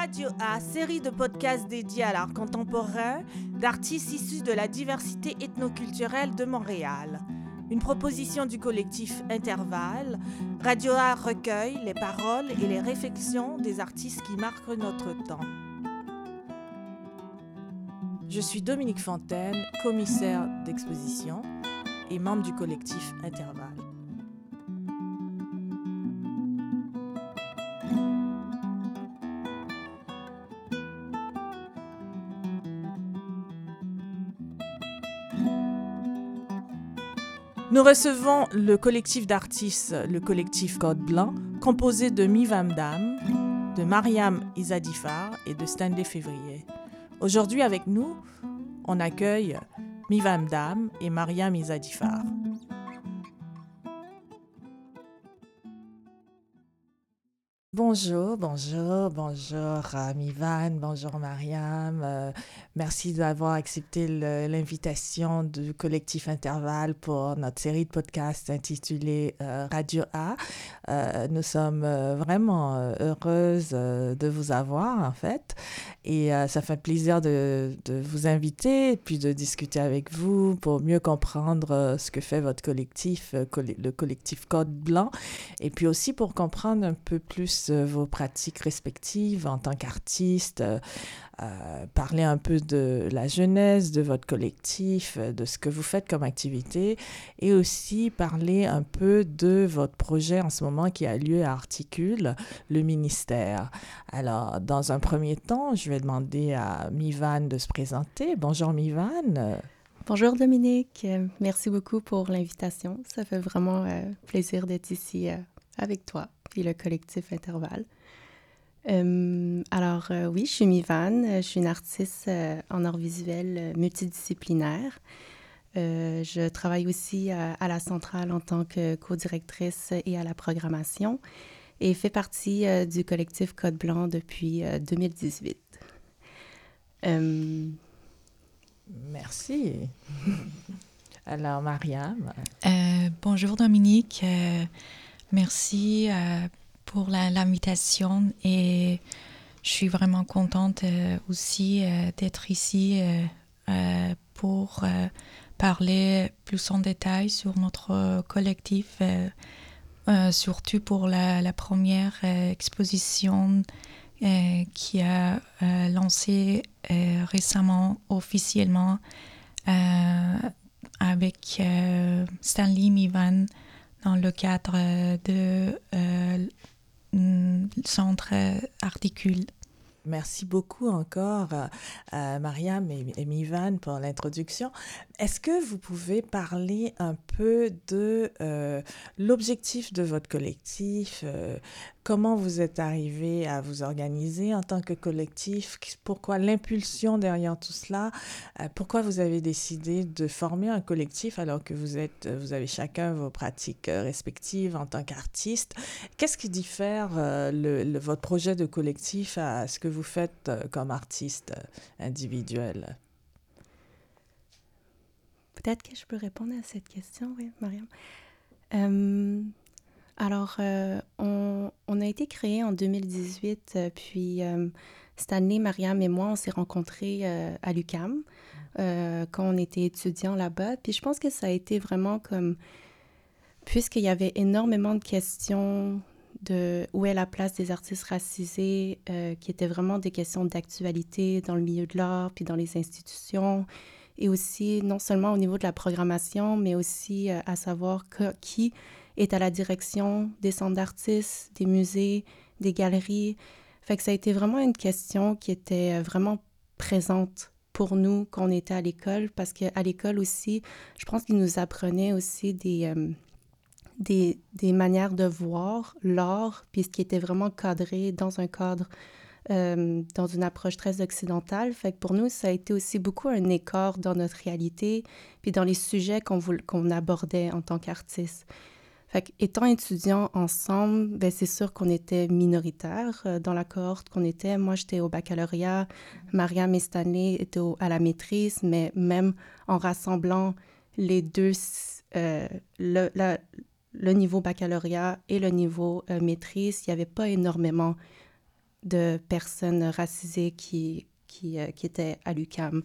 Radio A, série de podcasts dédiés à l'art contemporain d'artistes issus de la diversité ethnoculturelle de Montréal. Une proposition du collectif Intervalle, Radio A recueille les paroles et les réflexions des artistes qui marquent notre temps. Je suis Dominique Fontaine, commissaire d'exposition et membre du collectif Intervalle. Nous recevons le collectif d'artistes, le collectif Code Blanc, composé de Mivam Dam, de Mariam Izadifar et de Stanley Février. Aujourd'hui avec nous, on accueille Mivam Dam et Mariam Izadifar. Bonjour, bonjour, bonjour Mivan, bonjour Mariam. Euh, merci d'avoir accepté l'invitation du collectif Intervalle pour notre série de podcasts intitulée euh, Radio A. Euh, nous sommes vraiment heureuses de vous avoir en fait et ça fait plaisir de, de, vous inviter et puis de discuter avec vous pour mieux comprendre ce que fait votre collectif, le collectif Code Blanc et puis aussi pour comprendre un peu plus vos pratiques respectives en tant qu'artiste, euh, euh, parler un peu de la jeunesse de votre collectif, euh, de ce que vous faites comme activité et aussi parler un peu de votre projet en ce moment qui a lieu à Articule, le ministère. Alors, dans un premier temps, je vais demander à Mivan de se présenter. Bonjour Mivan. Bonjour Dominique, merci beaucoup pour l'invitation. Ça fait vraiment plaisir d'être ici avec toi et le collectif Intervalle. Euh, alors euh, oui, je suis Mivan, je suis une artiste euh, en art visuel multidisciplinaire. je travaille aussi à, la centrale en tant que co-directrice et à la programmation et fais partie du collectif Code Blanc depuis 2018. Merci. Alors, Mariam. bonjour Dominique. Merci euh, pour l'invitation et je suis vraiment contente euh, aussi euh, d'être ici pour parler plus en détail sur notre collectif, surtout pour la, première exposition qui a lancé récemment officiellement avec Stanley Mivan dans le cadre de euh, centre articule. Merci beaucoup encore, euh, Mariam et, Mivan, pour l'introduction. Est-ce que vous pouvez parler un peu de euh, l'objectif de votre collectif euh, Comment vous êtes arrivé à vous organiser en tant que collectif? Pourquoi l'impulsion derrière tout cela? Euh, Pourquoi vous avez décidé de former un collectif alors que vous, êtes, vous avez chacun vos pratiques respectives en tant qu'artiste? Qu'est-ce qui diffère le, votre projet de collectif à ce que vous faites comme artiste individuel? Peut-être que je peux répondre à cette question, oui, Mariam. Euh, alors, euh, on, a été créé en 2018, euh, puis cette année, Mariam et moi, on s'est rencontrés à l'UCAM quand on était étudiants là-bas. Puis je pense que ça a été vraiment comme, puisqu'il y avait énormément de questions de où est la place des artistes racisés, qui étaient vraiment des questions d'actualité dans le milieu de l'art, puis dans les institutions et aussi non seulement au niveau de la programmation, mais aussi euh, à savoir qui est à la direction des centres d'artistes, des musées, des galeries. Fait que ça a été vraiment une question qui était euh, vraiment présente pour nous quand on était à l'école, parce qu'à l'école aussi, je pense qu'ils nous apprenaient aussi des, euh, des, des, manières de voir l'art, puis ce qui était vraiment cadré dans un cadre euh, dans une approche très occidentale. Fait que pour nous, ça a été aussi beaucoup un écart dans notre réalité, puis dans les sujets qu'on qu'on abordait en tant qu'artiste. Fait étant étudiants ensemble, ben c'est sûr qu'on était minoritaires euh, dans la cohorte qu'on était. Moi, j'étais au baccalauréat, Mariam et étaient à la maîtrise, mais même en rassemblant les deux, euh, le, niveau baccalauréat et le niveau maîtrise, il n'y avait pas énormément de personnes racisées qui étaient à l'UCAM.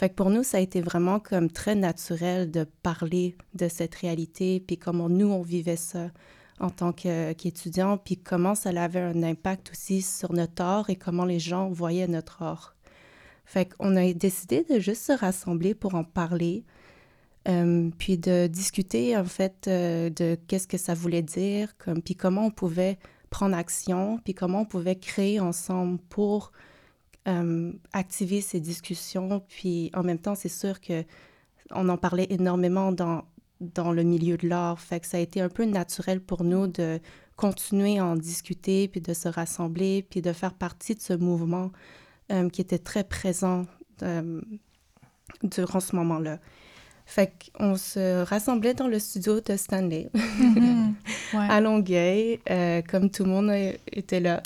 Fait que pour nous, ça a été vraiment comme très naturel de parler de cette réalité, puis comment nous, on vivait ça en tant qu'étudiants, puis comment ça avait un impact aussi sur notre art et comment les gens voyaient notre art. Fait qu'on a décidé de juste se rassembler pour en parler, euh, puis de discuter en fait euh, de qu'est-ce que ça voulait dire, puis comment on pouvait prendre action, puis comment on pouvait créer ensemble pour euh, activer ces discussions. Puis en même temps, c'est sûr que on en parlait énormément dans, dans le milieu de l'art. Fait que ça a été un peu naturel pour nous de continuer à en discuter, puis de se rassembler, puis de faire partie de ce mouvement euh, qui était très présent euh, durant ce moment-là. Fait qu'on se rassemblait dans le studio de Stanley mm-hmm. à Longueuil, euh, comme tout le monde était là.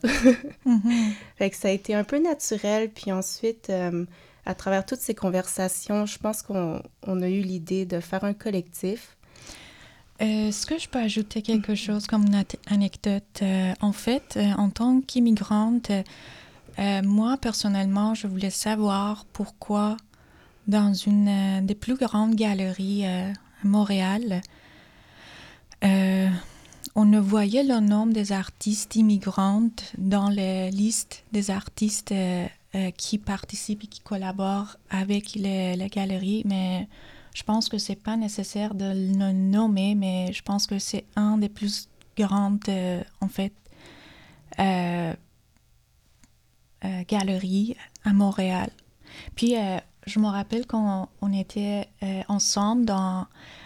Mm-hmm. Fait que ça a été un peu naturel. Puis ensuite, euh, à travers toutes ces conversations, je pense qu'on on a eu l'idée de faire un collectif. Est-ce que je peux ajouter quelque mm-hmm. chose comme une anecdote? Euh, en fait, en tant qu'immigrante, moi, personnellement, je voulais savoir pourquoi dans une euh, des plus grandes galeries euh, à Montréal. Euh, on ne voyait le nom des artistes immigrantes dans les listes des artistes qui participent et qui collaborent avec les galeries, mais je pense que c'est pas nécessaire de le nommer, mais je pense que c'est un des plus grandes, en fait, galeries à Montréal. Puis, je me rappelle quand on était euh, ensemble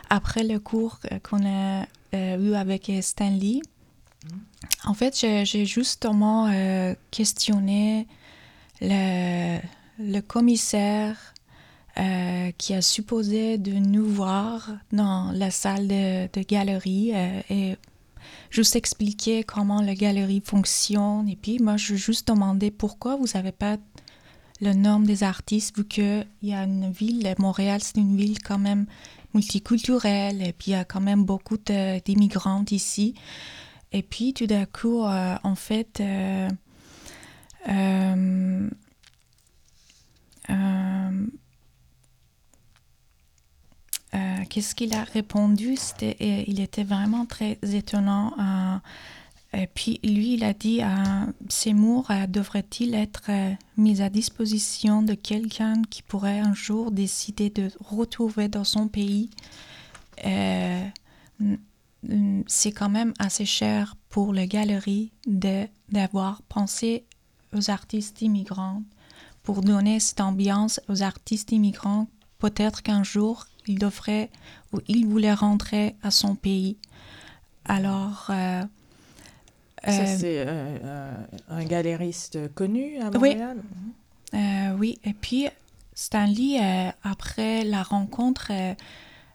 après le cours qu'on a euh, eu avec Stanley. En fait, j'ai justement euh, questionné le, commissaire qui a supposé de nous voir dans la salle de, galerie et juste expliquer comment la galerie fonctionne. Et puis, moi, je juste demandé pourquoi vous n'avez pas le nom des artistes, vu qu'il y a une ville, Montréal, c'est une ville quand même multiculturelle, et puis il y a quand même beaucoup d'immigrants ici. Et puis tout d'un coup, euh, en fait, euh, euh, qu'est-ce qu'il a répondu? C'était, Il était vraiment très étonnant. Et puis lui, il a dit euh, Seymour euh, devrait-il être euh, mis à disposition de quelqu'un qui pourrait un jour décider de retrouver dans son pays? C'est quand même assez cher pour les galeries d'avoir pensé aux artistes immigrants pour donner cette ambiance aux artistes immigrants. Peut-être qu'un jour, il devrait ou il voulait rentrer à son pays. Alors, ça, euh, c'est euh, un galériste connu à Montréal? Oui, euh, oui. et puis Stanley, après la rencontre,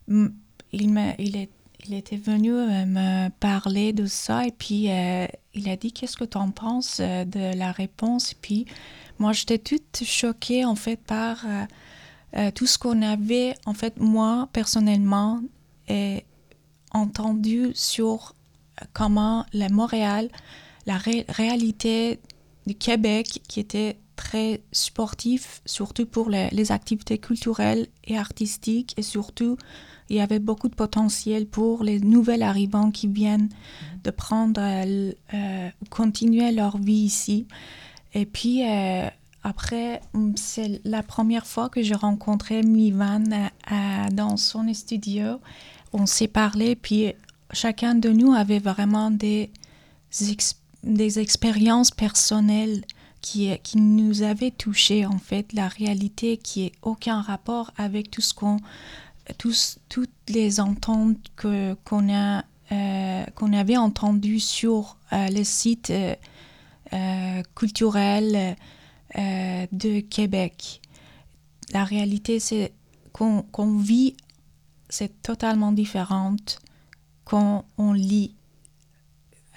il, il, est, il était venu me parler de ça et puis il a dit qu'est-ce que tu en penses de la réponse? Et puis moi, j'étais toute choquée en fait par tout ce qu'on avait, en fait, moi personnellement, entendu sur comment la Montréal, la réalité du Québec qui était très sportif, surtout pour les, activités culturelles et artistiques, et surtout, il y avait beaucoup de potentiel pour les nouvelles arrivants qui viennent de prendre, euh, euh, continuer leur vie ici. Et puis, euh, après, c'est la première fois que j'ai rencontré Mivan dans son studio. On s'est parlé, puis chacun de nous avait vraiment des, des expériences personnelles qui, qui nous avaient touché en fait, la réalité qui n'a aucun rapport avec tout ce qu'on, tous, toutes les ententes que, qu'on, a, euh, qu'on avait entendues sur euh, les sites euh, culturels de Québec. La réalité, c'est qu'on vit, c'est totalement différente quand on lit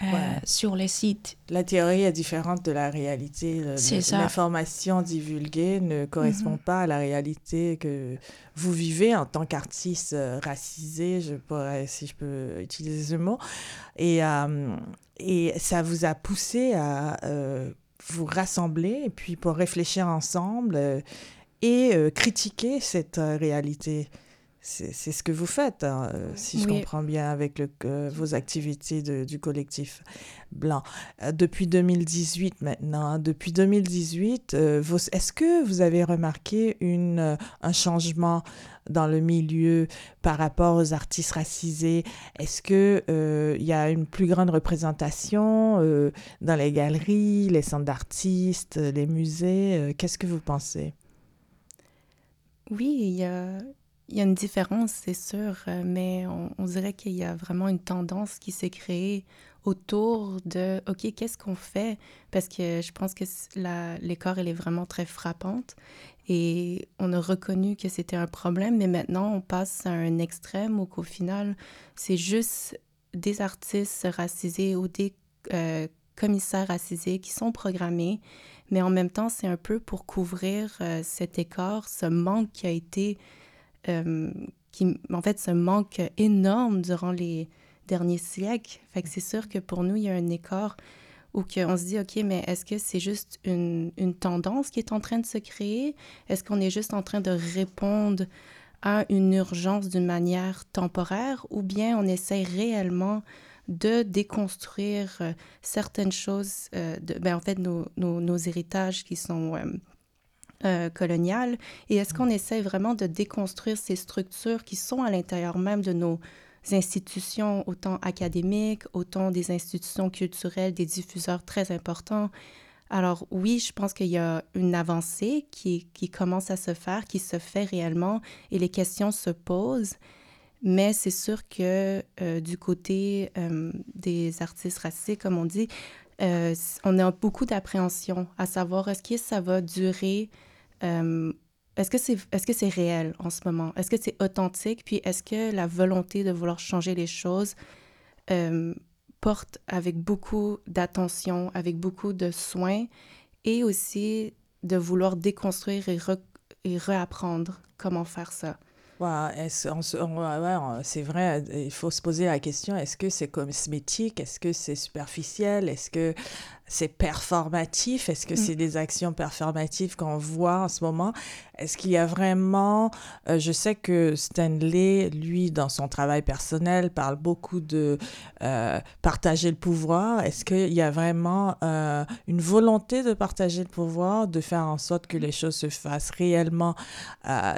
euh, sur les sites. La théorie est différente de la réalité. L'information divulguée ne correspond mhm. pas à la réalité que vous vivez en tant qu'artiste euh, racisé, je pourrais, si je peux utiliser ce mot. Et, euh, et ça vous a poussé à vous rassembler et puis pour réfléchir ensemble et critiquer cette réalité. C'est ce que vous faites, hein, euh, si je comprends bien, avec le, vos activités de, du collectif blanc. Euh, depuis 2018 maintenant, hein, depuis 2018, euh, est-ce que vous avez remarqué une, un changement dans le milieu par rapport aux artistes racisés? Est-ce qu'il il y a une plus grande représentation dans les galeries, les centres d'artistes, les musées? Qu'est-ce que vous pensez? Oui, il y a il y a une différence, c'est sûr, euh, mais on, dirait qu'il y a vraiment une tendance qui s'est créée autour de OK, qu'est-ce qu'on fait? Parce que je pense que l'écart, elle est vraiment très frappante et on a reconnu que c'était un problème, mais maintenant on passe à un extrême où qu'au final, c'est juste des artistes racisés ou des euh, commissaires racisés qui sont programmés, mais en même temps, c'est un peu pour couvrir euh, cet écart, ce manque qui a été euh, qui, en fait, ce manque énorme durant les derniers siècles. Fait c'est sûr que pour nous, il y a un écart où on se dit, OK, mais est-ce que c'est juste une, une, tendance qui est en train de se créer? Est-ce qu'on est juste en train de répondre à une urgence d'une manière temporaire ou bien on essaie réellement de déconstruire euh, certaines choses, euh, ben, en fait, nos, nos, héritages qui sont coloniale et est-ce qu'on essaie vraiment de déconstruire ces structures qui sont à l'intérieur même de nos institutions, autant académiques, autant des institutions culturelles, des diffuseurs très importants? Alors oui, je pense qu'il y a une avancée qui, qui commence à se faire, qui se fait réellement et les questions se posent. Mais c'est sûr que euh, du côté euh, des artistes racisés, comme on dit, on a beaucoup d'appréhension à savoir est-ce que ça va durer euh, est-ce que c'est que c'est réel en ce moment? Est-ce que c'est authentique? Puis est-ce que la volonté de vouloir changer les choses euh, porte avec beaucoup d'attention, avec beaucoup de soin, et aussi de vouloir déconstruire et, et réapprendre comment faire ça c'est vrai, il faut se poser la question, est-ce que c'est cosmétique, est-ce que c'est superficiel, est-ce que c'est performatif? Est-ce que mm. c'est des actions performatives qu'on voit en ce moment? Est-ce qu'il y a vraiment... Euh, je sais que Stanley, lui, dans son travail personnel, parle beaucoup de euh, partager le pouvoir. Est-ce qu'il y a vraiment euh, une volonté de partager le pouvoir, de faire en sorte que les choses se fassent réellement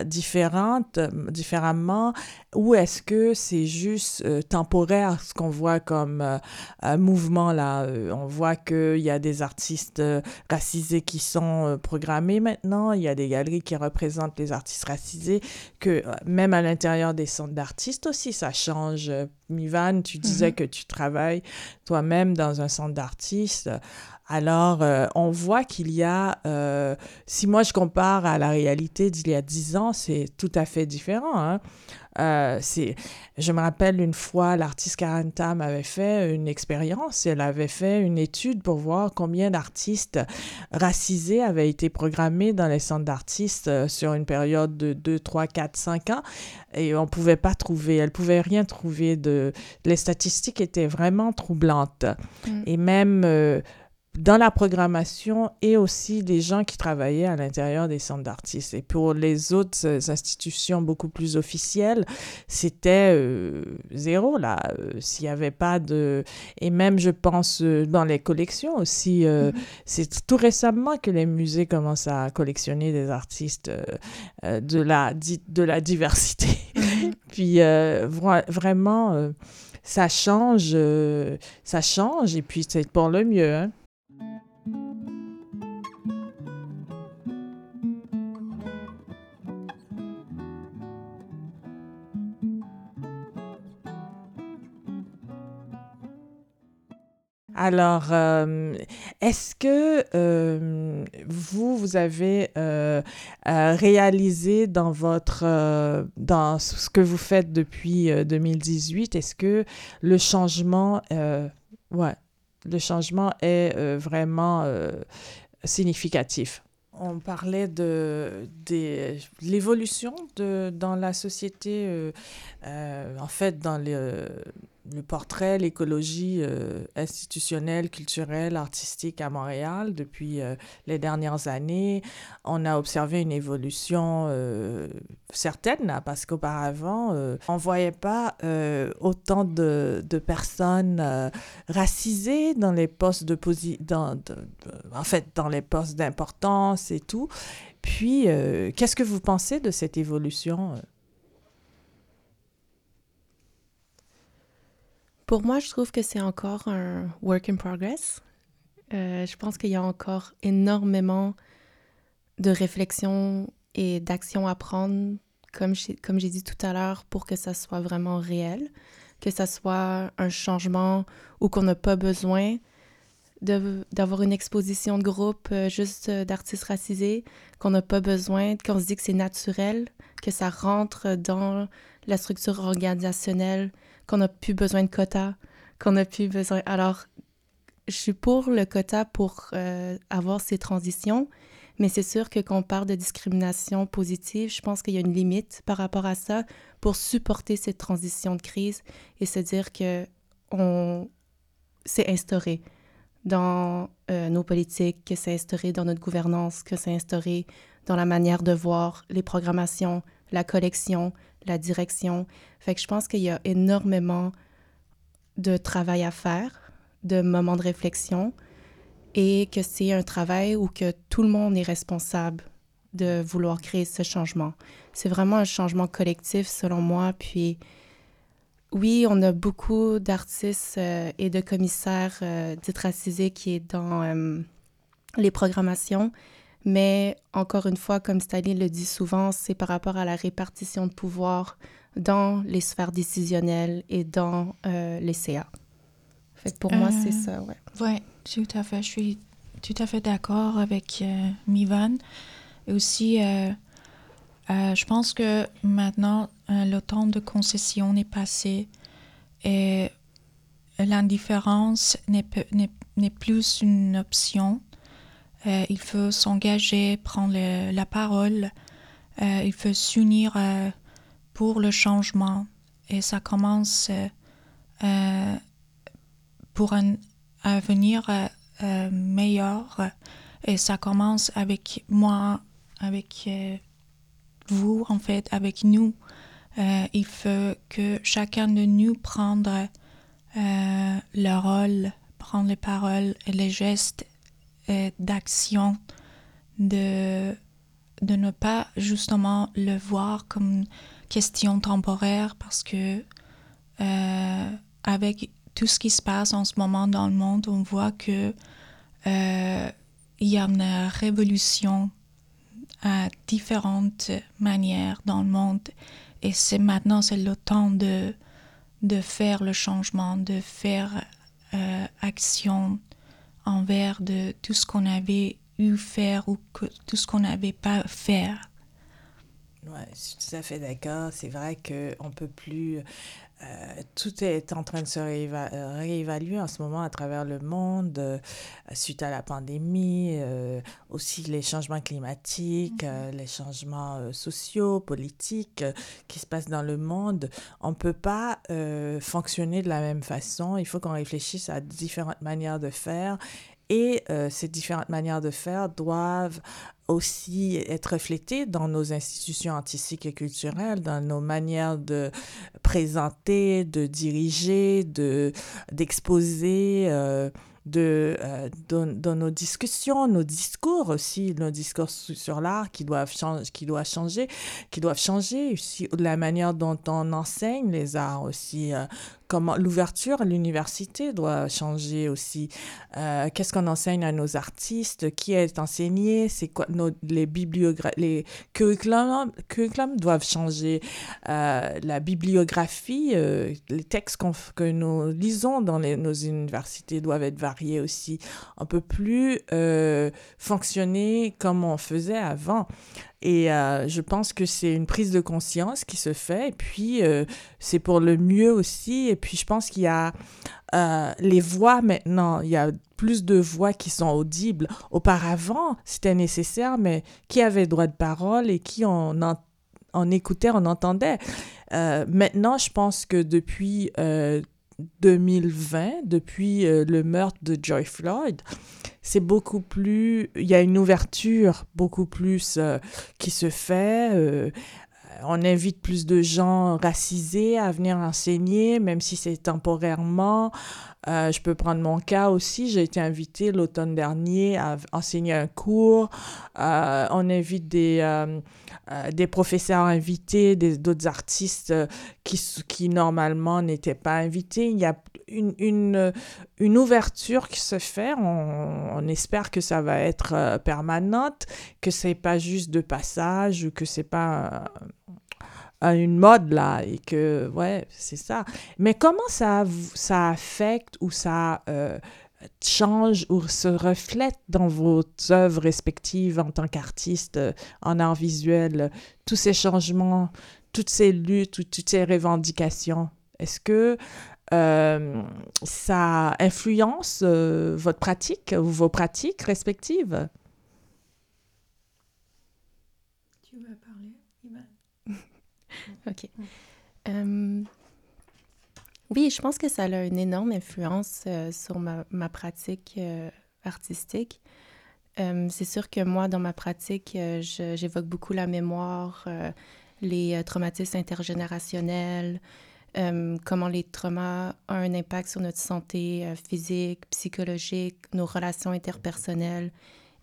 différentes, différemment? Ou est-ce que c'est juste temporaire, ce qu'on voit comme un mouvement là? on voit que il y a des artistes euh, racisés qui sont euh, programmés maintenant, il y a des galeries qui représentent les artistes racisés, que euh, même à l'intérieur des centres d'artistes aussi, ça change. Mivan, tu disais mhm. que tu travailles toi-même dans un centre d'artistes. Alors, on voit qu'il y a, si moi je compare à la réalité d'il y a dix ans, c'est tout à fait différent. Hein? Euh, je me rappelle une fois, l'artiste Karen Tam avait fait une expérience, elle avait fait une étude pour voir combien d'artistes racisés avaient été programmés dans les centres d'artistes euh, sur une période de 2, 3, 4, 5 ans. Et on ne pouvait pas trouver, elle ne pouvait rien trouver de... Les statistiques étaient vraiment troublantes. Mm. Et même... Euh, dans la programmation et aussi les gens qui travaillaient à l'intérieur des centres d'artistes. Et pour les autres euh, institutions beaucoup plus officielles, c'était euh, zéro là. Euh, s'il n'y avait pas de... Et même, je pense, dans les collections aussi, mm-hmm. c'est tout récemment que les musées commencent à collectionner des artistes de, la, de la diversité. Mm-hmm. Puis vraiment, ça change, ça change et puis c'est pour le mieux. Hein. Alors, euh, est-ce que euh, vous, vous avez euh, réalisé dans votre, dans ce que vous faites depuis 2018, est-ce que le changement, ouais, le changement est vraiment significatif? on parlait de, de l'évolution dans la société, en fait, dans les, le portrait, l'écologie euh, institutionnelle, culturelle, artistique à Montréal depuis euh, les dernières années. On a observé une évolution euh, certaine parce qu'auparavant, on ne voyait pas autant de, de personnes racisées dans les postes de, dans, en fait, dans les postes d'importance et tout. Puis, qu'est-ce que vous pensez de cette évolution Pour moi, je trouve que c'est encore un work in progress. Euh, je pense qu'il y a encore énormément de réflexion et d'action à prendre, comme j'ai dit tout à l'heure, pour que ça soit vraiment réel, que ça soit un changement ou qu'on n'a pas besoin d'avoir une exposition de groupe euh, juste d'artistes racisés, qu'on n'a pas besoin, qu'on se dit que c'est naturel, que ça rentre dans la structure organisationnelle qu'on n'a plus besoin de quotas, qu'on n'a plus besoin. Alors, je suis pour le quota pour euh, avoir ces transitions, mais c'est sûr que quand on parle de discrimination positive, je pense qu'il y a une limite par rapport à ça pour supporter cette transition de crise et se dire que on s'est instauré dans euh, nos politiques, que c'est instauré dans notre gouvernance, que c'est instauré dans la manière de voir les programmations, la collection, la direction. Fait que je pense qu'il y a énormément de travail à faire, de moments de réflexion, et que c'est un travail où que tout le monde est responsable de vouloir créer ce changement. C'est vraiment un changement collectif selon moi. Puis oui, on a beaucoup d'artistes euh, et de commissaires euh, racisés qui est dans euh, les programmations, mais encore une fois, comme Staline le dit souvent, c'est par rapport à la répartition de pouvoir dans les sphères décisionnelles et dans euh, les CA. Fait pour moi, c'est ça, ouais. Oui, tout à fait. Je suis tout à fait d'accord avec euh, Mivan. Et aussi, euh, je pense que maintenant, le temps de concession est passé et l'indifférence n'est plus une option euh, il faut s'engager, prendre la parole, euh, il faut s'unir euh, pour le changement. Et ça commence pour un avenir meilleur. Et ça commence avec moi, avec vous, en fait, avec nous. il faut que chacun de nous prenne le rôle, prendre les paroles et les gestes d'action, de, de ne pas justement le voir comme question temporaire parce que euh, avec tout ce qui se passe en ce moment dans le monde, on voit que euh, il y a une révolution à différentes manières dans le monde. Et c'est maintenant c'est le temps de de faire le changement, de faire euh, action envers de tout ce qu'on avait eu faire ou que, tout ce qu'on n'avait pas faire. Oui, je suis tout à fait d'accord. C'est vrai qu'on ne peut plus... Euh, tout est en train de se réévaluer en ce moment à travers le monde euh, suite à la pandémie, euh, aussi les changements climatiques, mm-hmm. les changements sociaux, politiques qui se passent dans le monde. On ne peut pas fonctionner de la même façon. Il faut qu'on réfléchisse à différentes manières de faire et ces différentes manières de faire doivent aussi être reflété dans nos institutions artistiques et culturelles, dans nos manières de présenter, de diriger, de d'exposer. Euh, de, euh, dans, nos discussions, nos discours aussi, nos discours sur l'art qui doivent changer, qui doivent changer, qui doivent changer aussi la manière dont on enseigne les arts aussi, euh, comment l'ouverture à l'université doit changer aussi. Euh, qu'est-ce qu'on enseigne à nos artistes? Qui est enseigné? C'est quoi nos, les bibliographies Les curriculums, curriculums doivent changer. Euh, la bibliographie, euh, les textes que nous lisons dans les, nos universités doivent être variés aussi. On peut plus fonctionner comme on faisait avant. Et euh, je pense que c'est une prise de conscience qui se fait. Et puis, euh, c'est pour le mieux aussi. Et puis, je pense qu'il y a euh, les voix maintenant. Il y a plus de voix qui sont audibles. Auparavant, c'était nécessaire, mais qui avait droit de parole et qui on, en, écoutait, on entendait? maintenant, je pense que depuis 2020, depuis euh, le meurtre de Joy Floyd, c'est beaucoup plus, il y a une ouverture beaucoup plus euh, qui se fait. Euh, on invite plus de gens racisés à venir enseigner, même si c'est temporairement. Je peux prendre mon cas aussi. J'ai été invitée l'automne dernier à enseigner un cours. on invite des euh, des professeurs invités, d'autres artistes euh, qui, qui normalement n'étaient pas invités. Il y a une, une, une ouverture qui se fait. On, on, espère que ça va être euh, permanente, que c'est pas juste de passage ou que c'est pas une mode là et que ouais c'est ça mais comment ça ça affecte ou ça change ou se reflète dans vos œuvres respectives en tant qu'artiste euh, en art visuel, tous ces changements, toutes ces luttes, toutes ces revendications? Est-ce que euh, ça influence euh, votre pratique ou vos pratiques respectives? Tu veux parler, OK. Oui, je pense que ça a une énorme influence euh, sur ma, ma pratique euh, artistique. Euh, c'est sûr que moi, dans ma pratique, j'évoque beaucoup la mémoire, les traumatismes intergénérationnels, comment les traumas ont un impact sur notre santé physique, psychologique, nos relations interpersonnelles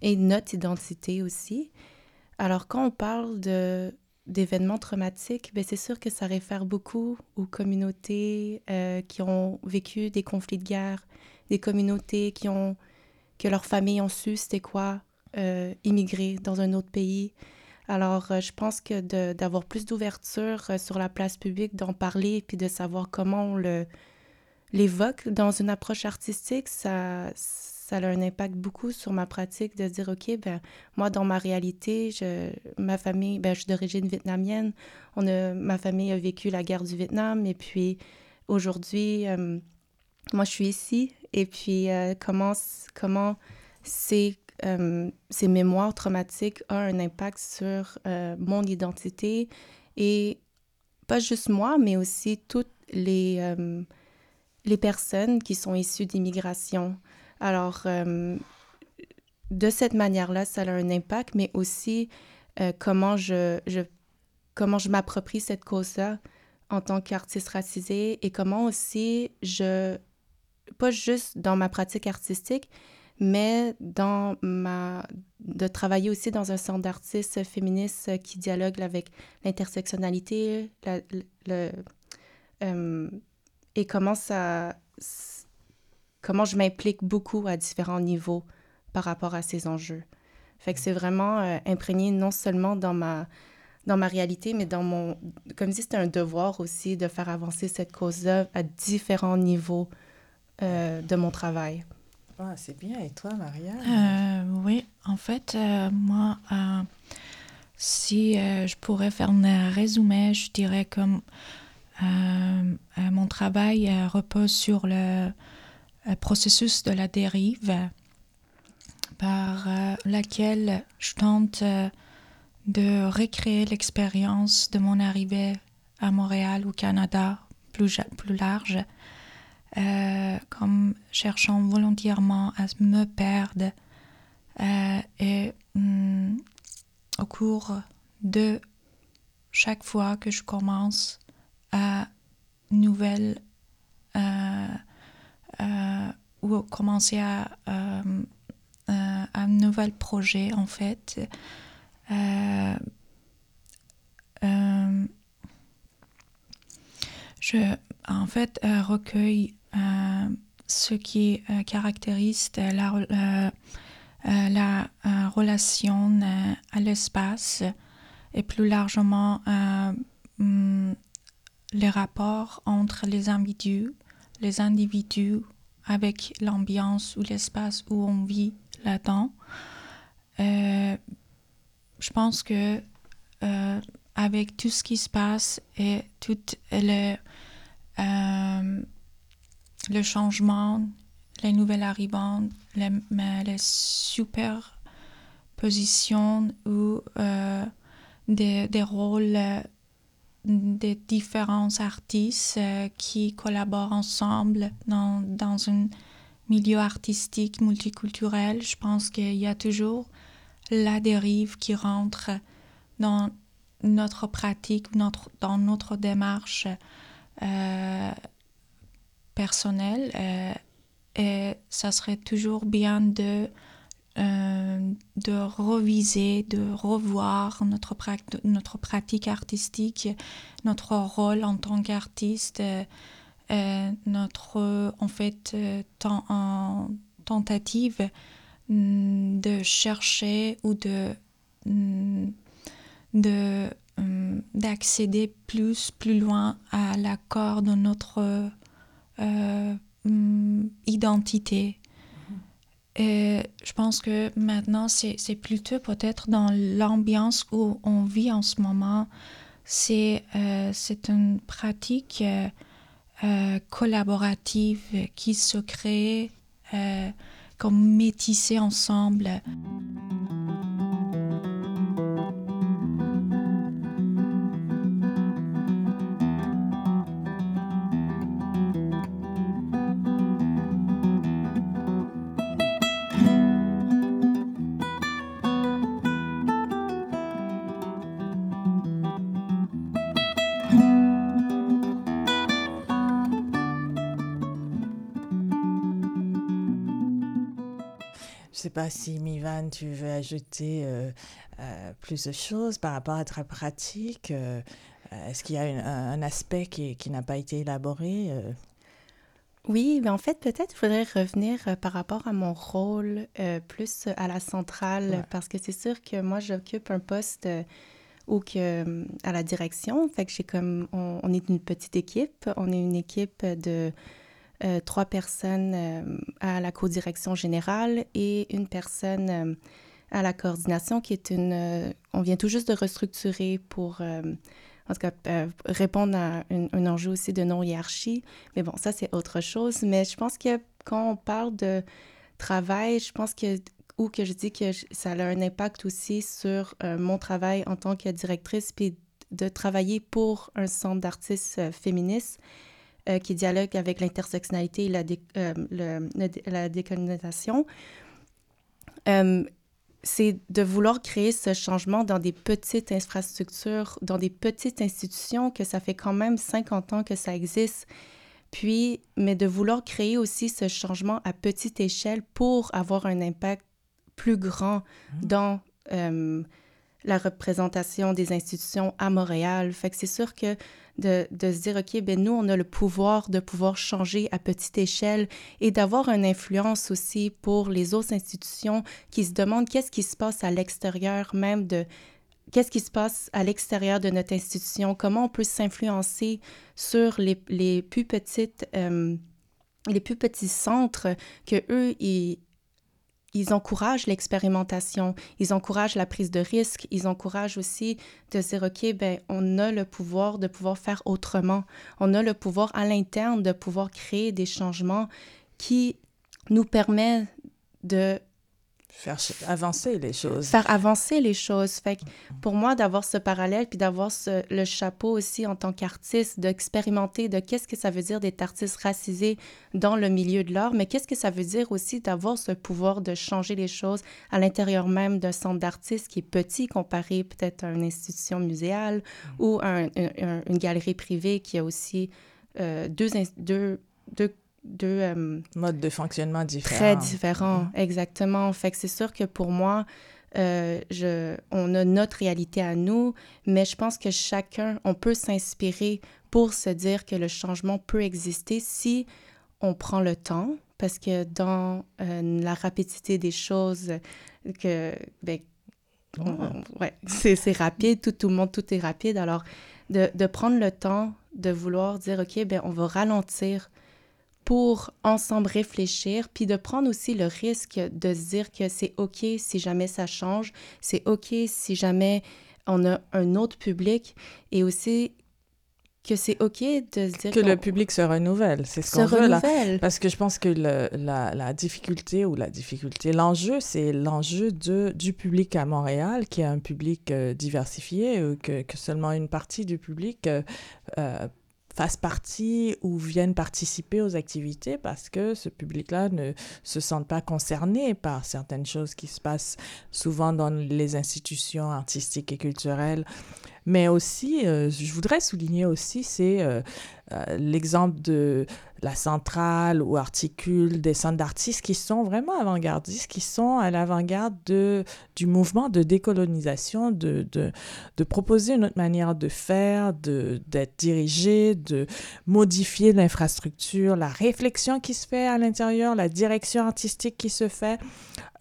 et notre identité aussi. Alors, quand on parle de d'événements traumatiques, ben c'est sûr que ça réfère beaucoup aux communautés euh, qui ont vécu des conflits de guerre, des communautés qui ont que leurs familles ont su c'était quoi euh, immigrer dans un autre pays. Alors, euh, je pense que d'avoir plus d'ouverture sur la place publique, d'en parler, puis de savoir comment on l'évoque dans une approche artistique, ça, ça a un impact beaucoup sur ma pratique de dire, OK, ben, moi, dans ma réalité, je, ma famille, ben, je suis d'origine vietnamienne. On a, ma famille a vécu la guerre du Vietnam. Et puis, aujourd'hui, euh, moi, je suis ici. Et puis, euh, comment, comment ces, euh, ces mémoires traumatiques ont un impact sur mon identité et pas juste moi, mais aussi toutes les, les personnes qui sont issues d'immigration. Alors, euh, de cette manière-là, ça a un impact, mais aussi euh, comment je, comment je m'approprie cette cause-là en tant qu'artiste racisé et comment aussi je, pas juste dans ma pratique artistique, mais dans ma, de travailler aussi dans un centre d'artistes féministes qui dialogue avec l'intersectionnalité, euh, et comment ça, comment je m'implique beaucoup à différents niveaux par rapport à ces enjeux. Fait que c'est vraiment euh, imprégné non seulement dans ma, dans ma réalité, mais dans mon... Comme si c'était un devoir aussi de faire avancer cette cause-là à différents niveaux euh, de mon travail. Ah, c'est bien. Et toi, Maria? Euh, oui, en fait, moi, si je pourrais faire un résumé, je dirais que mon travail repose sur le processus de la dérive par euh, laquelle je tente euh, de recréer l'expérience de mon arrivée à Montréal au Canada plus, plus large, euh, comme cherchant volontairement à me perdre et mm, au cours de chaque fois que je commence à nouvelle euh, ou commencer à, euh, euh, un nouvel projet en fait. je en fait recueille ce qui caractérise la, la relation à l'espace et plus largement mm, les rapports entre les individus les individus avec l'ambiance ou l'espace où on vit là-dedans. Euh, je pense que euh, avec tout ce qui se passe et tout le, euh, le changement, les nouvelles arrivantes, les, les superpositions ou des, des, rôles des différents artistes euh, qui collaborent ensemble dans, dans un milieu artistique multiculturel. Je pense qu'il y a toujours la dérive qui rentre dans notre pratique, notre, dans notre démarche euh, personnelle. Euh, et ça serait toujours bien de euh, de reviser, de revoir notre, notre pratique artistique, notre rôle en tant qu'artiste, euh, notre en fait euh, en tentative mm, de chercher ou de mm, mm, d'accéder plus plus loin à l'accord de notre identité et je pense que maintenant, c'est plutôt peut-être dans l'ambiance où on vit en ce moment. C'est euh, une pratique euh, euh, collaborative qui se crée comme métissée ensemble. Pas si Mivan, tu veux ajouter euh, euh, plus de choses par rapport à ta pratique. Euh, est-ce qu'il y a un, aspect qui, qui n'a pas été élaboré oui, mais en fait, peut-être il faudrait revenir par rapport à mon rôle plus à la centrale, parce que c'est sûr que moi, j'occupe un poste ou que à la direction, fait que j'ai comme on, est une petite équipe, on est une équipe de euh, trois personnes euh, à la co-direction générale et une personne euh, à la coordination qui est une... on vient tout juste de restructurer pour, en tout cas, répondre à un, enjeu aussi de non-hiérarchie. Mais bon, ça, c'est autre chose. Mais je pense que quand on parle de travail, je pense que ou que je dis que ça a un impact aussi sur mon travail en tant que directrice, puis de travailler pour un centre d'artistes féministes euh, qui dialogue avec l'intersectionnalité et la, euh, la décolonisation. Euh, c'est de vouloir créer ce changement dans des petites infrastructures, dans des petites institutions, que ça fait quand même 50 ans que ça existe. Puis, mais de vouloir créer aussi ce changement à petite échelle pour avoir un impact plus grand mmh. dans la représentation des institutions à Montréal. Fait que c'est sûr que de, de, se dire, OK, ben nous, on a le pouvoir de pouvoir changer à petite échelle et d'avoir une influence aussi pour les autres institutions qui se demandent qu'est-ce qui se passe à l'extérieur même de qu'est-ce qui se passe à l'extérieur de notre institution, comment on peut s'influencer sur les, les, plus petites... Euh, les plus petits centres que eux ils, ils encouragent l'expérimentation, ils encouragent la prise de risque, ils encouragent aussi de dire, OK, ben, on a le pouvoir de pouvoir faire autrement. On a le pouvoir à l'interne de pouvoir créer des changements qui nous permettent de Faire avancer les choses. Faire avancer les choses. Fait que pour moi, d'avoir ce parallèle, puis d'avoir le chapeau aussi en tant qu'artiste, d'expérimenter de qu'est-ce que ça veut dire d'être artiste racisé dans le milieu de l'art, mais qu'est-ce que ça veut dire aussi d'avoir ce pouvoir de changer les choses à l'intérieur même d'un centre d'artistes qui est petit comparé peut-être à une institution muséale mm. ou à une galerie privée qui a aussi euh, deux, deux, deux deux euh, modes de fonctionnement différents. Très différents, mm-hmm. exactement. Fait que c'est sûr que pour moi, euh, je, on a notre réalité à nous, mais je pense que chacun, on peut s'inspirer pour se dire que le changement peut exister si on prend le temps, parce que dans euh, la rapidité des choses, que ben, ouais, c'est rapide, tout, tout le monde, tout est rapide. Alors, de, de prendre le temps de vouloir dire, OK, ben, on va ralentir pour ensemble réfléchir, puis de prendre aussi le risque de se dire que c'est OK si jamais ça change, c'est OK si jamais on a un autre public, et aussi que c'est OK de se dire que le public se renouvelle, c'est ce qu'on veut là. Parce que je pense que le, la, la, difficulté ou la difficulté, l'enjeu, c'est l'enjeu du public à Montréal, qui est un public euh, diversifié, euh, que, que, seulement une partie du public euh, euh fasse partie ou vienne participer aux activités parce que ce public-là ne se sent pas concerné par certaines choses qui se passent souvent dans les institutions artistiques et culturelles. Mais aussi, euh, je voudrais souligner aussi, c'est euh, euh, l'exemple de la centrale ou articule des centres d'artistes qui sont vraiment avant-gardistes, qui sont à l'avant-garde du mouvement de décolonisation, de, de, de, proposer une autre manière de faire, d'être dirigé, de modifier l'infrastructure, la réflexion qui se fait à l'intérieur, la direction artistique qui se fait.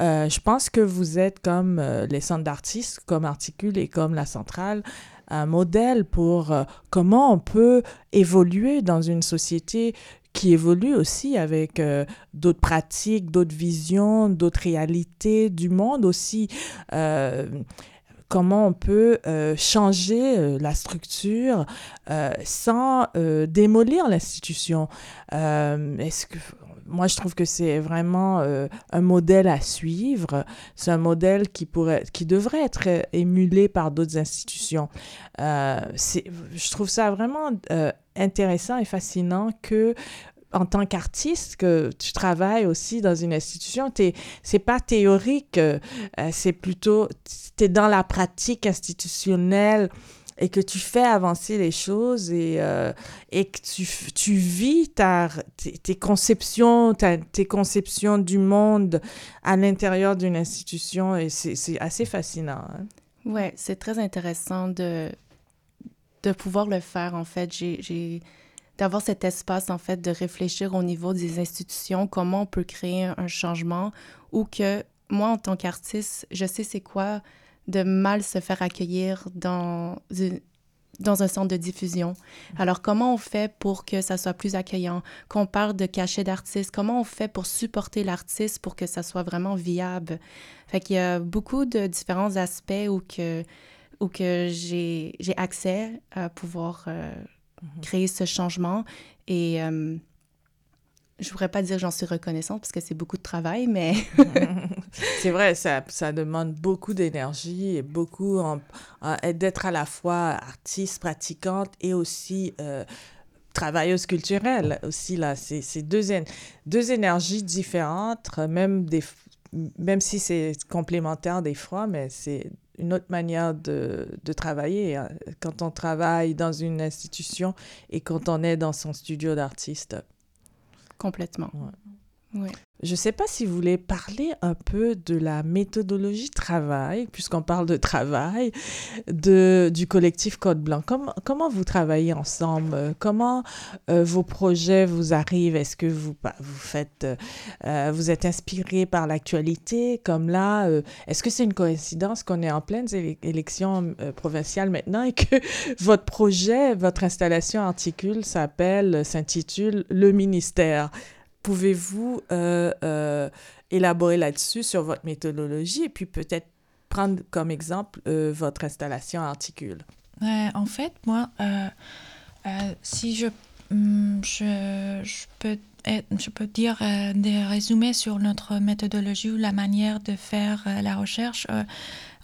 je pense que vous êtes comme les centres d'artistes, comme Articule et comme la centrale, un modèle pour euh, comment on peut évoluer dans une société qui évolue aussi avec euh, d'autres pratiques, d'autres visions, d'autres réalités du monde aussi. Euh, comment on peut changer la structure sans démolir l'institution. Est-ce que moi, je trouve que c'est vraiment euh, un modèle à suivre. C'est un modèle qui, pourrait, qui devrait être émulé par d'autres institutions. Euh, je trouve ça vraiment euh, intéressant et fascinant que en tant qu'artiste que tu travailles aussi dans une institution, ce c'est pas théorique, c'est plutôt, tu es dans la pratique institutionnelle et que tu fais avancer les choses et, euh, et que tu, tu vis ta, tes, conceptions, tes conceptions du monde à l'intérieur d'une institution et c'est assez fascinant. Hein? Oui, c'est très intéressant de, de pouvoir le faire en fait. J'ai d'avoir cet espace en fait de réfléchir au niveau des institutions, comment on peut créer un changement ou que moi en tant qu'artiste, je sais c'est quoi de mal se faire accueillir dans, dans un centre de diffusion. Mm. Alors, comment on fait pour que ça soit plus accueillant? Qu'on parle de cachet d'artiste, comment on fait pour supporter l'artiste pour que ça soit vraiment viable? Fait qu'il y a beaucoup de différents aspects où que, où que j'ai accès à pouvoir euh, mm-hmm. créer ce changement. Et euh, je pourrais pas dire j'en suis reconnaissante parce que c'est beaucoup de travail, mais... c'est vrai, ça, demande beaucoup d'énergie et beaucoup d'être à la fois artiste, pratiquante et aussi euh, travailleuse culturelle. Aussi, là, c'est deux, énergies différentes, même, si c'est complémentaire des fois, mais c'est une autre manière de, de, travailler hein. quand on travaille dans une institution et quand on est dans son studio d'artiste. Complètement. Ouais. Je ne sais pas si vous voulez parler un peu de la méthodologie travail, puisqu'on parle de travail, de, du collectif Code Blanc. Comment, vous travaillez ensemble? Comment euh, vos projets vous arrivent? Est-ce que vous, bah, vous faites, euh, vous êtes inspiré par l'actualité? Comme là, euh, est-ce que c'est une coïncidence qu'on est en pleine élection provinciale maintenant et que votre projet, votre installation articule s'appelle, s'intitule Le ministère? Pouvez-vous euh, euh, élaborer là-dessus sur votre méthodologie et puis peut-être prendre comme exemple euh, votre installation articule? en fait, moi, si je, mm, je, je, peux, je peux dire des résumés sur notre méthodologie ou la manière de faire la recherche,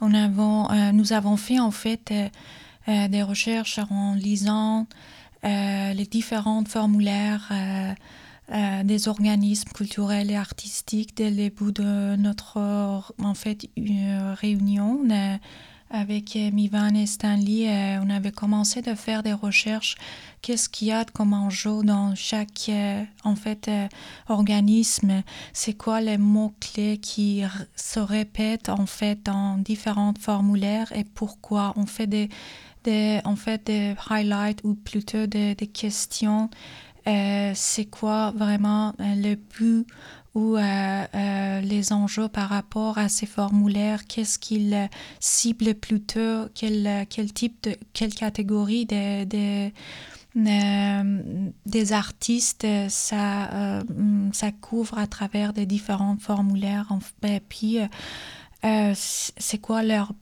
on avons, nous avons fait en fait des recherches en lisant les différents formulaires euh, des organismes culturels et artistiques dès le début de notre en fait réunion avec Mivan et Stanley. on avait commencé de faire des recherches. Qu'est-ce qu'il y a comme enjeu dans chaque euh, en fait euh, organisme? C'est quoi les mots clés qui se répètent en fait dans différents formulaires? Et pourquoi? On fait des, des en fait des highlights ou plutôt des questions euh, c'est quoi vraiment euh, le but ou euh, les enjeux par rapport à ces formulaires, qu'est-ce qu'ils ciblent plutôt, quel, type quelle catégorie de, des artistes ça, ça couvre à travers des différents formulaires? Et puis, c'est quoi leur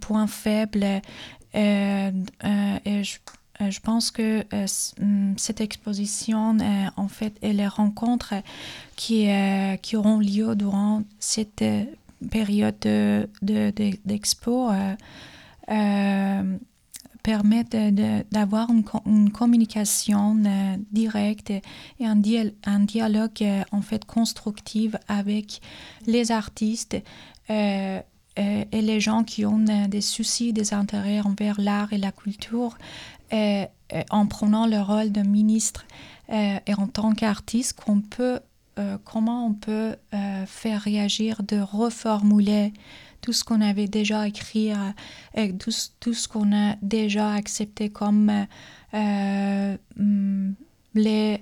point faible? Je pense que mm, cette exposition, en fait, et les rencontres qui, qui auront lieu durant cette période d'expo de, permettent d'avoir une, communication directe et un, un dialogue en fait constructif avec les artistes euh, et les gens qui ont euh, des soucis, des intérêts envers l'art et la culture, euh, en prenant le rôle de ministre et en tant qu'artiste, qu'on peut, comment on peut faire réagir, de reformuler tout ce qu'on avait déjà écrit et tout, tout ce qu'on a déjà accepté comme mm, les,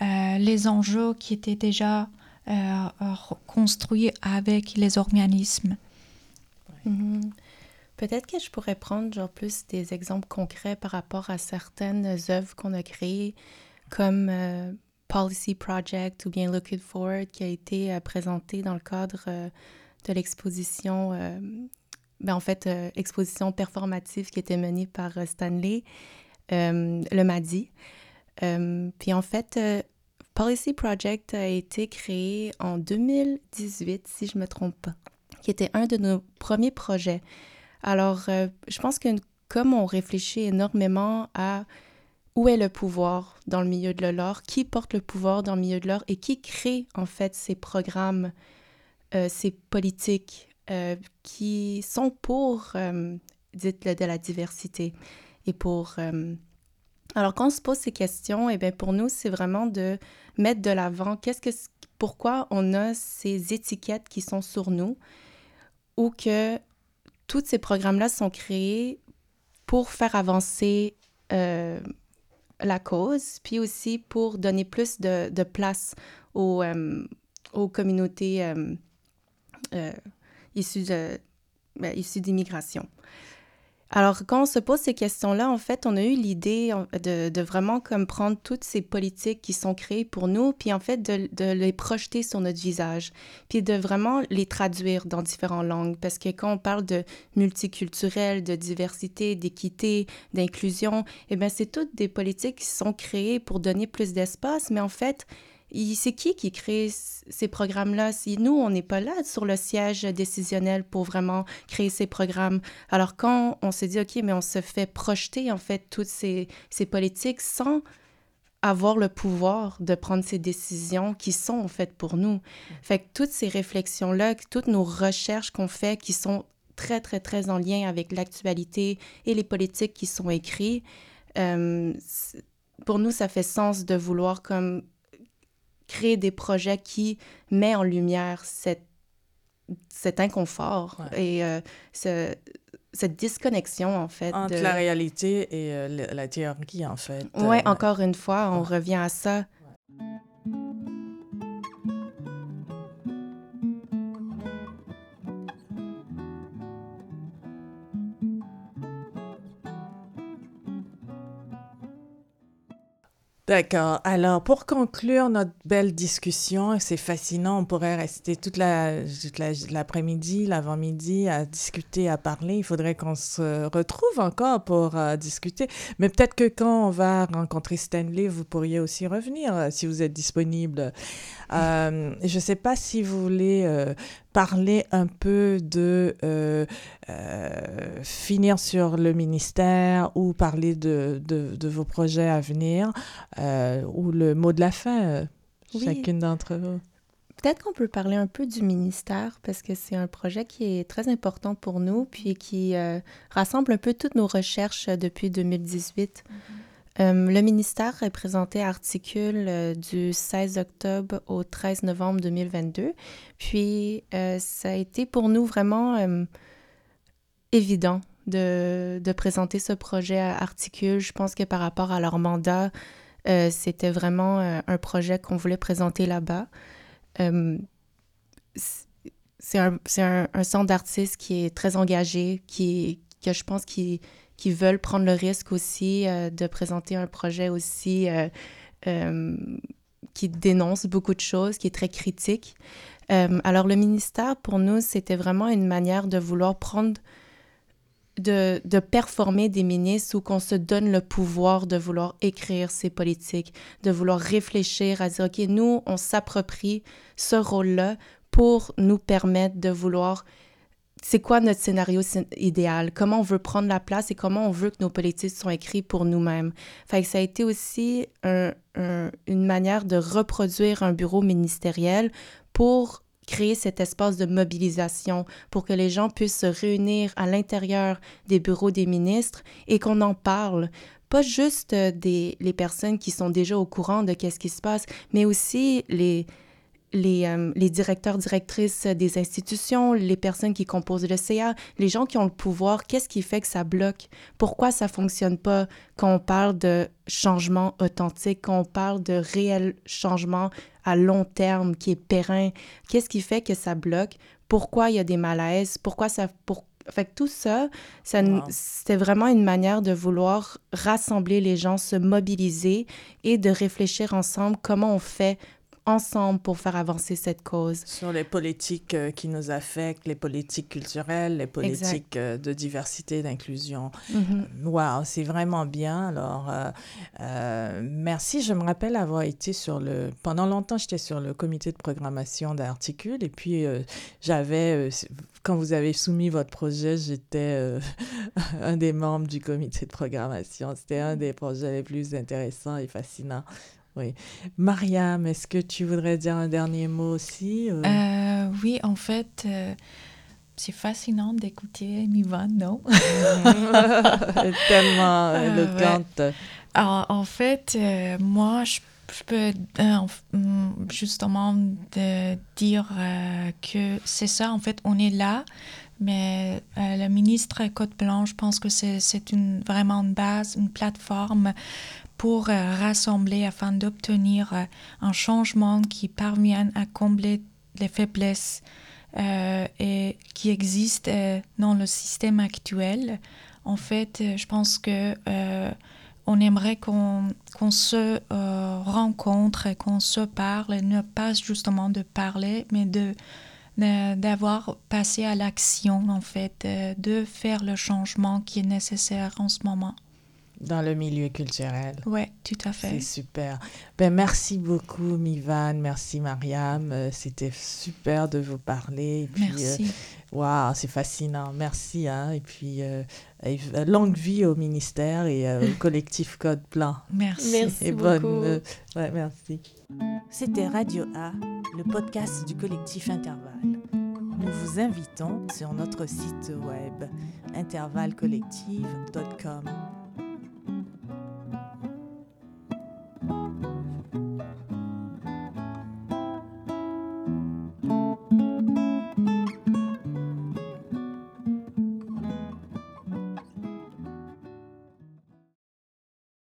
les enjeux qui étaient déjà euh, construit avec les organismes. Mhm. Peut-être que je pourrais prendre genre plus des exemples concrets par rapport à certaines œuvres qu'on a créées, comme euh, Policy Project ou bien Look Forward, qui a été euh, présenté dans le cadre de l'exposition, ben en fait, exposition performative qui était menée par Stanley, le MADI. puis en fait, Policy Project a été créé en 2018, si je ne me trompe pas, qui était un de nos premiers projets. Alors, euh, je pense que comme on réfléchit énormément à où est le pouvoir dans le milieu de l'art, qui porte le pouvoir dans le milieu de l'art et qui crée en fait ces programmes, euh, ces politiques euh, qui sont pour, dites-le, de la diversité et pour alors, quand on se pose ces questions, eh bien, pour nous, c'est vraiment de mettre de l'avant qu'est-ce que, pourquoi on a ces étiquettes qui sont sur nous ou que tous ces programmes-là sont créés pour faire avancer euh, la cause, puis aussi pour donner plus de, place aux, euh, aux communautés euh, ben, issues d'immigration. Alors, quand on se pose ces questions-là, en fait, on a eu l'idée de, vraiment comme prendre toutes ces politiques qui sont créées pour nous, puis en fait de, les projeter sur notre visage, puis de vraiment les traduire dans différentes langues. Parce que quand on parle de multiculturel, de diversité, d'équité, d'inclusion, eh bien, c'est toutes des politiques qui sont créées pour donner plus d'espace, mais en fait, c'est qui qui crée ces programmes-là? Si nous, on n'est pas là sur le siège décisionnel pour vraiment créer ces programmes? Alors, quand on s'est dit, OK, mais on se fait projeter, en fait, toutes ces, ces politiques sans avoir le pouvoir de prendre ces décisions qui sont, en fait, pour nous. Fait que toutes ces réflexions-là, toutes nos recherches qu'on fait qui sont très, très, très en lien avec l'actualité et les politiques qui sont écrites, euh, pour nous, ça fait sens de vouloir comme créer des projets qui mettent en lumière cette, cet inconfort et euh, ce, cette disconnexion, en fait. Entre la réalité et euh, la théorie, en fait. Oui, euh, encore une fois, on revient à ça. D'accord. Alors, pour conclure notre belle discussion, c'est fascinant, on pourrait rester toute la, l'après-midi, l'avant-midi à discuter, à parler. Il faudrait qu'on se retrouve encore pour euh, discuter. Mais peut-être que quand on va rencontrer Stanley, vous pourriez aussi revenir euh, si vous êtes disponible. Euh, je ne sais pas si vous voulez parler un peu de euh, euh, finir sur le ministère ou parler de, de, vos projets à venir euh, ou le mot de la fin, chacune d'entre vous. Peut-être qu'on peut parler un peu du ministère parce que c'est un projet qui est très important pour nous puis qui rassemble un peu toutes nos recherches depuis 2018. Euh, le ministère est présenté à Articule euh, du 16 octobre au 13 novembre 2022. Puis, euh, ça a été pour nous vraiment évident de, présenter ce projet à Articule. Je pense que par rapport à leur mandat, c'était vraiment un projet qu'on voulait présenter là-bas. c'est un, centre d'artistes qui est très engagé, qui, que je pense qui qui veulent prendre le risque aussi euh, de présenter un projet aussi euh, euh, qui dénonce beaucoup de choses, qui est très critique. alors le ministère, pour nous, c'était vraiment une manière de vouloir prendre de, de, performer des ministres ou qu'on se donne le pouvoir de vouloir écrire ces politiques, de vouloir réfléchir à dire, OK, nous, on s'approprie ce rôle-là pour nous permettre de vouloir c'est quoi notre scénario idéal, comment on veut prendre la place et comment on veut que nos politiques soient écrites pour nous-mêmes? Fait ça a été aussi une manière de reproduire un bureau ministériel pour créer cet espace de mobilisation pour que les gens puissent se réunir à l'intérieur des bureaux des ministres et qu'on en parle pas juste des les personnes qui sont déjà au courant de qu'est-ce qui se passe, mais aussi les les, euh, les, directeurs, directrices des institutions, les personnes qui composent le CA, les gens qui ont le pouvoir, qu'est-ce qui fait que ça bloque? Pourquoi ça fonctionne pas quand on parle de changement authentique, quand on parle de réel changement à long terme qui est périn? Qu'est-ce qui fait que ça bloque? Pourquoi il y a des malaises? Pourquoi ça... Pour... Fait que tout ça, ça c'était vraiment une manière de vouloir rassembler les gens, se mobiliser et de réfléchir ensemble comment on fait ensemble pour faire avancer cette cause. Sur les politiques euh, qui nous affectent, les politiques culturelles, les politiques euh, de diversité, d'inclusion. Mm-hmm. Wow, c'est vraiment bien. Alors, euh, merci. Je me rappelle avoir été sur le... Pendant longtemps, j'étais sur le comité de programmation d'Articule et puis j'avais... quand vous avez soumis votre projet, j'étais un des membres du comité de programmation. C'était un des projets les plus intéressants et fascinants oui. Mariam, est-ce que tu voudrais dire un dernier mot aussi euh? Euh, Oui, en fait, euh, c'est fascinant d'écouter Nivan, non? Tellement éloquente. Alors, en fait, moi, je, peux justement de dire que c'est ça, en fait, on est là, mais le ministre Côte Blanche, je pense que c'est une, vraiment une base, une plateforme pour euh, rassembler afin d'obtenir euh, un changement qui parvienne à combler les faiblesses euh, et qui existent dans le système actuel. En fait, je pense que on aimerait qu'on se rencontre, qu'on se parle, ne pas justement de parler, mais de d'avoir passé à l'action, en fait, de faire le changement qui est nécessaire en ce moment. Dans le milieu culturel. Oui, tout à fait. C'est super. Ben, merci beaucoup, Mivan. Merci, Mariam. Euh, c'était super de vous parler. puis, merci. Euh, waouh, c'est fascinant. Merci. Hein. Et puis, euh, longue vie au ministère et au collectif Code Plan. Merci. Merci et beaucoup. ouais, merci. C'était Radio A, le podcast du collectif Intervalle. Nous vous invitons sur notre site web intervallecollective.com.